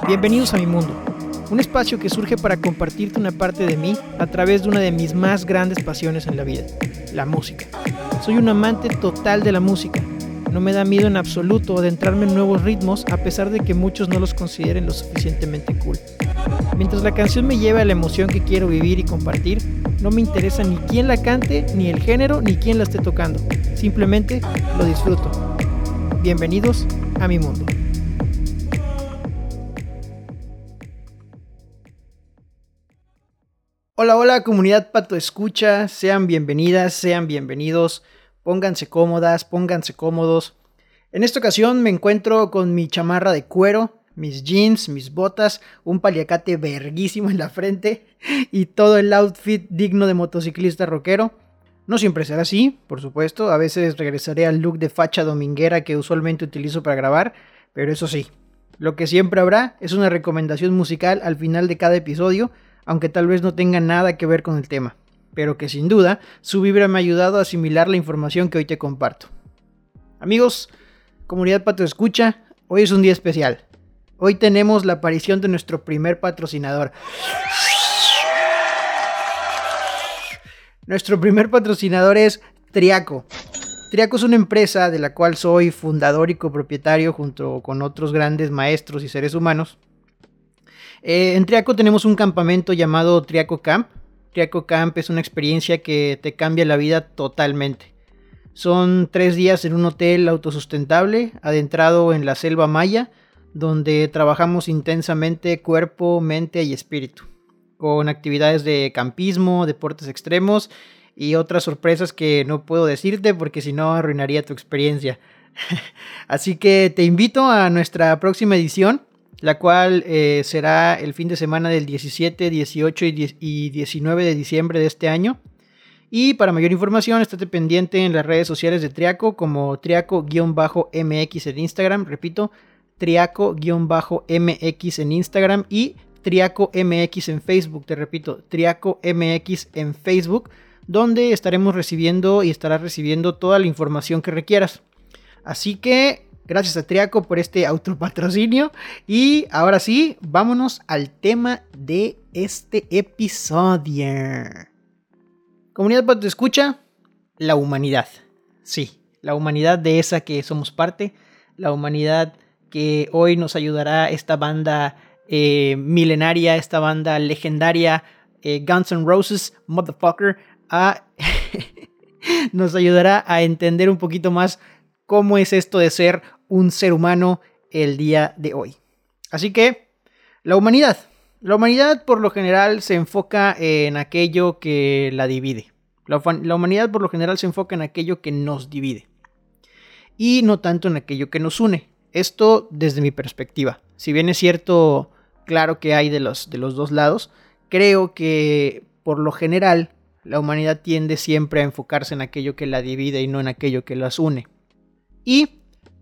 Bienvenidos a mi mundo, un espacio que surge para compartirte una parte de mí a través de una de mis más grandes pasiones en la vida, la música. Soy un amante total de la música. No me da miedo en absoluto adentrarme en nuevos ritmos a pesar de que muchos no los consideren lo suficientemente cool. Mientras la canción me lleve a la emoción que quiero vivir y compartir, no me interesa ni quién la cante, ni el género, ni quién la esté tocando. Simplemente lo disfruto. Bienvenidos a mi mundo. Hola, hola comunidad Pato Escucha, sean bienvenidas, sean bienvenidos, pónganse cómodas, pónganse cómodos. En esta ocasión me encuentro con mi chamarra de cuero, mis jeans, mis botas, un paliacate verguísimo en la frente y todo el outfit digno de motociclista rockero. No siempre será así, por supuesto, a veces regresaré al look de facha dominguera que usualmente utilizo para grabar, pero eso sí, lo que siempre habrá es una recomendación musical al final de cada episodio, aunque tal vez no tenga nada que ver con el tema, pero que sin duda su vibra me ha ayudado a asimilar la información que hoy te comparto. Amigos, comunidad Pato Escucha, hoy es un día especial. Hoy tenemos la aparición de nuestro primer patrocinador. Nuestro primer patrocinador es Triaco. Triaco es una empresa de la cual soy fundador y copropietario junto con otros grandes maestros y seres humanos. Eh, en Triaco tenemos un campamento llamado Triaco Camp. Triaco Camp es una experiencia que te cambia la vida totalmente. Son tres días en un hotel autosustentable, adentrado en la selva maya, donde trabajamos intensamente cuerpo, mente y espíritu, con actividades de campismo, deportes extremos y otras sorpresas que no puedo decirte porque si no arruinaría tu experiencia. Así que te invito a nuestra próxima edición, la cual eh, será el fin de semana del 17, 18 y 19 de diciembre de este año. Y para mayor información, estate pendiente en las redes sociales de Triaco como Triaco-MX en Instagram, repito, Triaco-MX en Instagram y Triaco MX en Facebook, te repito, Triaco MX en Facebook, donde estaremos recibiendo y estarás recibiendo toda la información que requieras. Así que gracias a Triaco por este autopatrocinio y ahora sí, vámonos al tema de este episodio. Comunidad Pato Escucha, la humanidad. Sí, la humanidad de esa que somos parte, la humanidad que hoy nos ayudará esta banda eh, milenaria, esta banda legendaria, eh, Guns N' Roses, motherfucker, a nos ayudará a entender un poquito más cómo es esto de ser un ser humano el día de hoy. Así que, la humanidad. La humanidad por lo general se enfoca en aquello que la divide. la humanidad por lo general se enfoca en aquello que nos divide. Y no tanto en aquello que nos une. Esto desde mi perspectiva. Si bien es cierto, claro que hay de los, de los dos lados, creo que por lo general la humanidad tiende siempre a enfocarse en aquello que la divide y no en aquello que las une. Y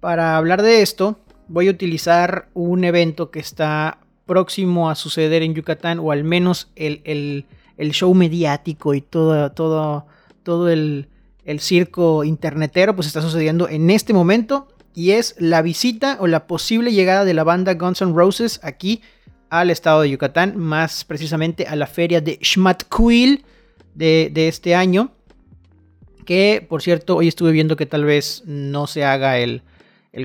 para hablar de esto, voy a utilizar un evento que está próximo a suceder en Yucatán, o al menos el, show mediático y todo, todo, todo el, el circo internetero, pues está sucediendo en este momento y es la visita o la posible llegada de la banda Guns N' Roses aquí al estado de Yucatán, más precisamente a la feria de Xmatquil de, de este año. Que por cierto, hoy estuve viendo que tal vez no se haga el,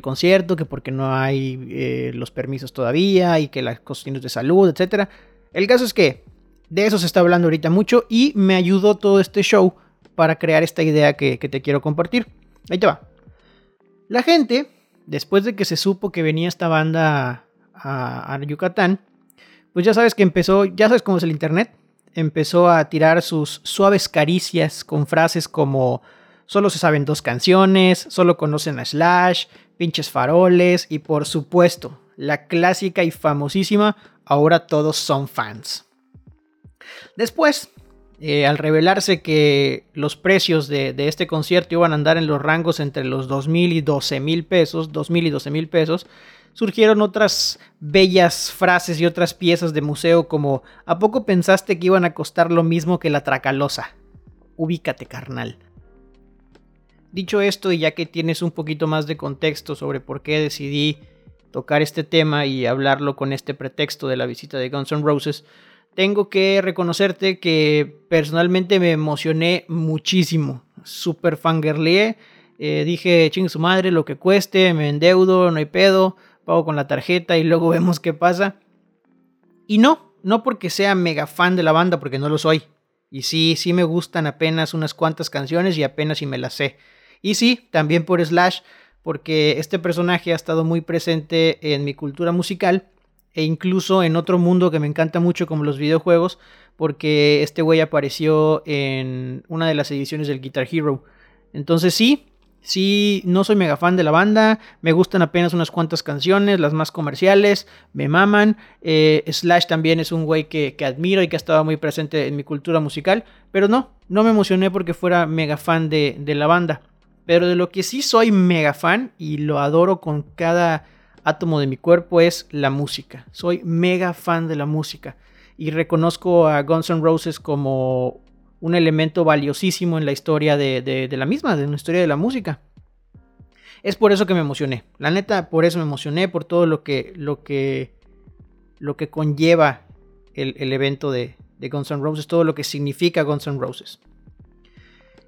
concierto, que porque no hay eh, los permisos todavía y que las cuestiones de salud, etc. El caso es que de eso se está hablando ahorita mucho y me ayudó todo este show para crear esta idea que, que te quiero compartir. Ahí te va. La gente, después de que se supo que venía esta banda a, Yucatán, pues ya sabes que empezó, ya sabes cómo es el Internet, empezó a tirar sus suaves caricias con frases como solo se saben dos canciones, solo conocen a Slash, pinches faroles y por supuesto, la clásica y famosísima, ahora todos son fans. Después, eh, al revelarse que los precios de, este concierto iban a andar en los rangos entre los 2.000 y 12.000 pesos, 2.000 y 12.000 pesos, surgieron otras bellas frases y otras piezas de museo como ¿A poco pensaste que iban a costar lo mismo que la Tracalosa? Ubícate, carnal. Dicho esto, y ya que tienes un poquito más de contexto sobre por qué decidí tocar este tema y hablarlo con este pretexto de la visita de Guns N' Roses, tengo que reconocerte que personalmente me emocioné muchísimo. Super fangirleé. Eh, dije, ching su madre, lo que cueste, me endeudo, no hay pedo, pago con la tarjeta y luego vemos qué pasa. Y no, no porque sea mega fan de la banda, porque no lo soy. Y sí, sí me gustan apenas unas cuantas canciones y apenas si me las sé. Y sí, también por Slash, porque este personaje ha estado muy presente en mi cultura musical e incluso en otro mundo que me encanta mucho como los videojuegos, porque este güey apareció en una de las ediciones del Guitar Hero. Entonces sí, sí, no soy mega fan de la banda, me gustan apenas unas cuantas canciones, las más comerciales, me maman. Eh, Slash también es un güey que, admiro y que ha estado muy presente en mi cultura musical, pero no, no me emocioné porque fuera mega fan de, de la banda. Pero de lo que sí soy mega fan y lo adoro con cada átomo de mi cuerpo es la música. Soy mega fan de la música y reconozco a Guns N' Roses como un elemento valiosísimo en la historia de, la misma, de la historia de la música. Es por eso que me emocioné. La neta, por eso me emocioné, por todo lo que, lo que, lo que conlleva el, evento de, de Guns N' Roses, todo lo que significa Guns N' Roses.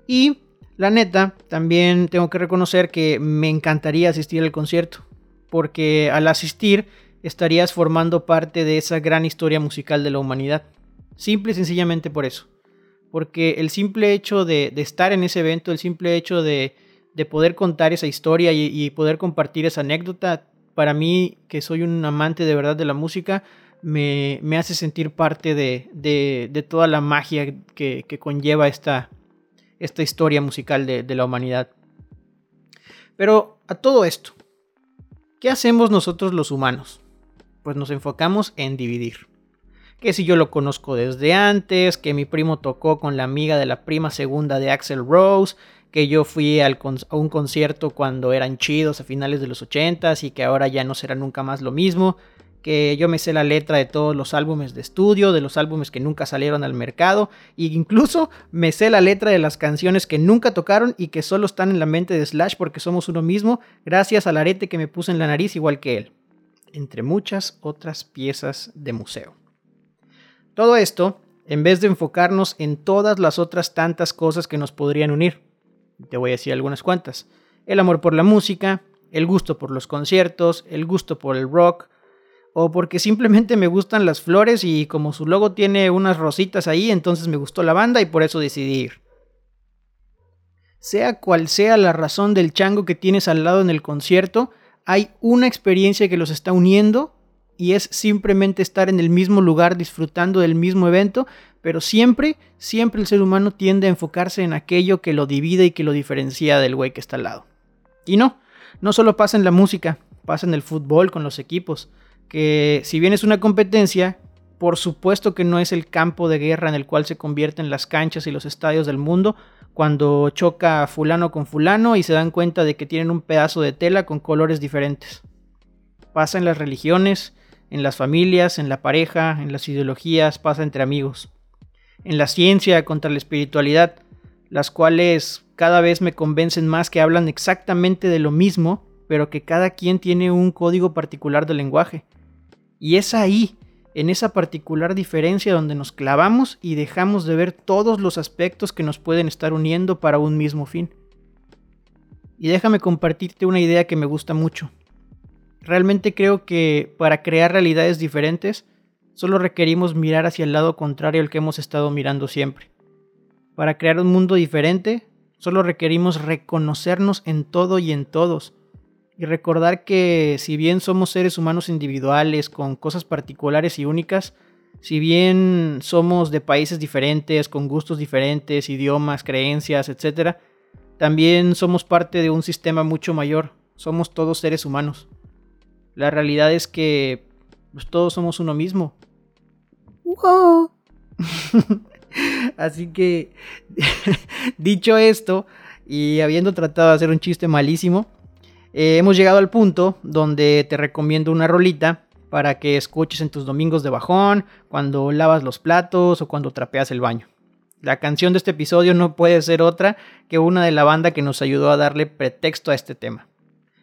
Y la neta, también tengo que reconocer que me encantaría asistir al concierto porque al asistir estarías formando parte de esa gran historia musical de la humanidad. Simple y sencillamente por eso. Porque el simple hecho de, estar en ese evento, el simple hecho de, poder contar esa historia y, poder compartir esa anécdota, para mí, que soy un amante de verdad de la música, me, hace sentir parte de, toda la magia que, conlleva esta, historia musical de la humanidad. Pero a todo esto, ¿Qué hacemos nosotros los humanos? Pues nos enfocamos en dividir. Que si yo lo conozco desde antes, que mi primo tocó con la amiga de la prima segunda de Axel Rose, que yo fui a un concierto cuando eran chidos a finales de los 80 y que ahora ya no será nunca más lo mismo, que yo me sé la letra de todos los álbumes de estudio, de los álbumes que nunca salieron al mercado, e incluso me sé la letra de las canciones que nunca tocaron y que solo están en la mente de Slash porque somos uno mismo, gracias al arete que me puse en la nariz igual que él, entre muchas otras piezas de museo. Todo esto, en vez de enfocarnos en todas las otras tantas cosas que nos podrían unir, te voy a decir algunas cuantas, el amor por la música, el gusto por los conciertos, el gusto por el rock, o porque simplemente me gustan las flores y como su logo tiene unas rositas ahí, entonces me gustó la banda y por eso decidí ir. Sea cual sea la razón del chango que tienes al lado en el concierto, hay una experiencia que los está uniendo y es simplemente estar en el mismo lugar disfrutando del mismo evento, pero siempre, siempre el ser humano tiende a enfocarse en aquello que lo divide y que lo diferencia del güey que está al lado. Y no, no solo pasa en la música, pasa en el fútbol con los equipos que si bien es una competencia, por supuesto que no es el campo de guerra en el cual se convierten las canchas y los estadios del mundo cuando choca fulano con fulano y se dan cuenta de que tienen un pedazo de tela con colores diferentes. Pasa en las religiones, en las familias, en la pareja, en las ideologías, pasa entre amigos. En la ciencia contra la espiritualidad, las cuales cada vez me convencen más que hablan exactamente de lo mismo, pero que cada quien tiene un código particular de lenguaje y es ahí, en esa particular diferencia donde nos clavamos y dejamos de ver todos los aspectos que nos pueden estar uniendo para un mismo fin. Y déjame compartirte una idea que me gusta mucho. Realmente creo que para crear realidades diferentes, solo requerimos mirar hacia el lado contrario al que hemos estado mirando siempre. Para crear un mundo diferente, solo requerimos reconocernos en todo y en todos, y recordar que si bien somos seres humanos individuales con cosas particulares y únicas, si bien somos de países diferentes, con gustos diferentes, idiomas, creencias, etc., también somos parte de un sistema mucho mayor. Somos todos seres humanos. La realidad es que pues, todos somos uno mismo. Así que, dicho esto, y habiendo tratado de hacer un chiste malísimo, eh, hemos llegado al punto donde te recomiendo una rolita para que escuches en tus domingos de bajón, cuando lavas los platos o cuando trapeas el baño. La canción de este episodio no puede ser otra que una de la banda que nos ayudó a darle pretexto a este tema.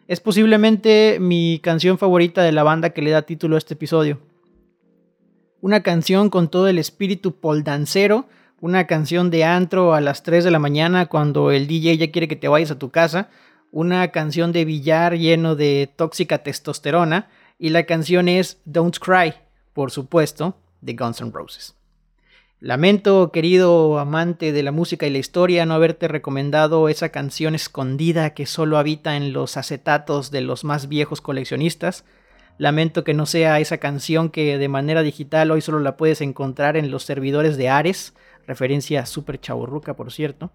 Es posiblemente mi canción favorita de la banda que le da título a este episodio. Una canción con todo el espíritu poldancero, una canción de antro a las 3 de la mañana cuando el DJ ya quiere que te vayas a tu casa, una canción de billar lleno de tóxica testosterona y la canción es Don't Cry, por supuesto, de Guns N' Roses. Lamento, querido amante de la música y la historia, no haberte recomendado esa canción escondida que solo habita en los acetatos de los más viejos coleccionistas. Lamento que no sea esa canción que de manera digital hoy solo la puedes encontrar en los servidores de Ares, referencia super chaburruca por cierto.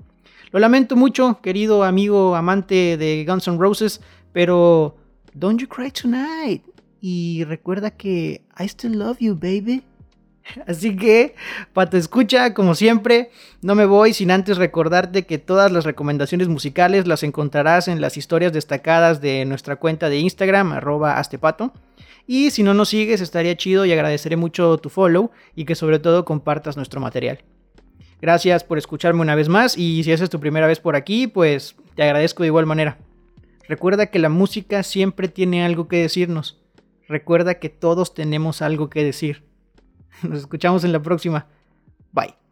Lo lamento mucho, querido amigo amante de Guns N' Roses, pero Don't You Cry Tonight. Y recuerda que I still love you, baby. Así que, Pato Escucha, como siempre, no me voy sin antes recordarte que todas las recomendaciones musicales las encontrarás en las historias destacadas de nuestra cuenta de Instagram, arroba astepato. Y si no nos sigues, estaría chido y agradeceré mucho tu follow y que sobre todo compartas nuestro material. Gracias por escucharme una vez más y si esa es tu primera vez por aquí, pues te agradezco de igual manera. Recuerda que la música siempre tiene algo que decirnos. Recuerda que todos tenemos algo que decir. Nos escuchamos en la próxima. Bye.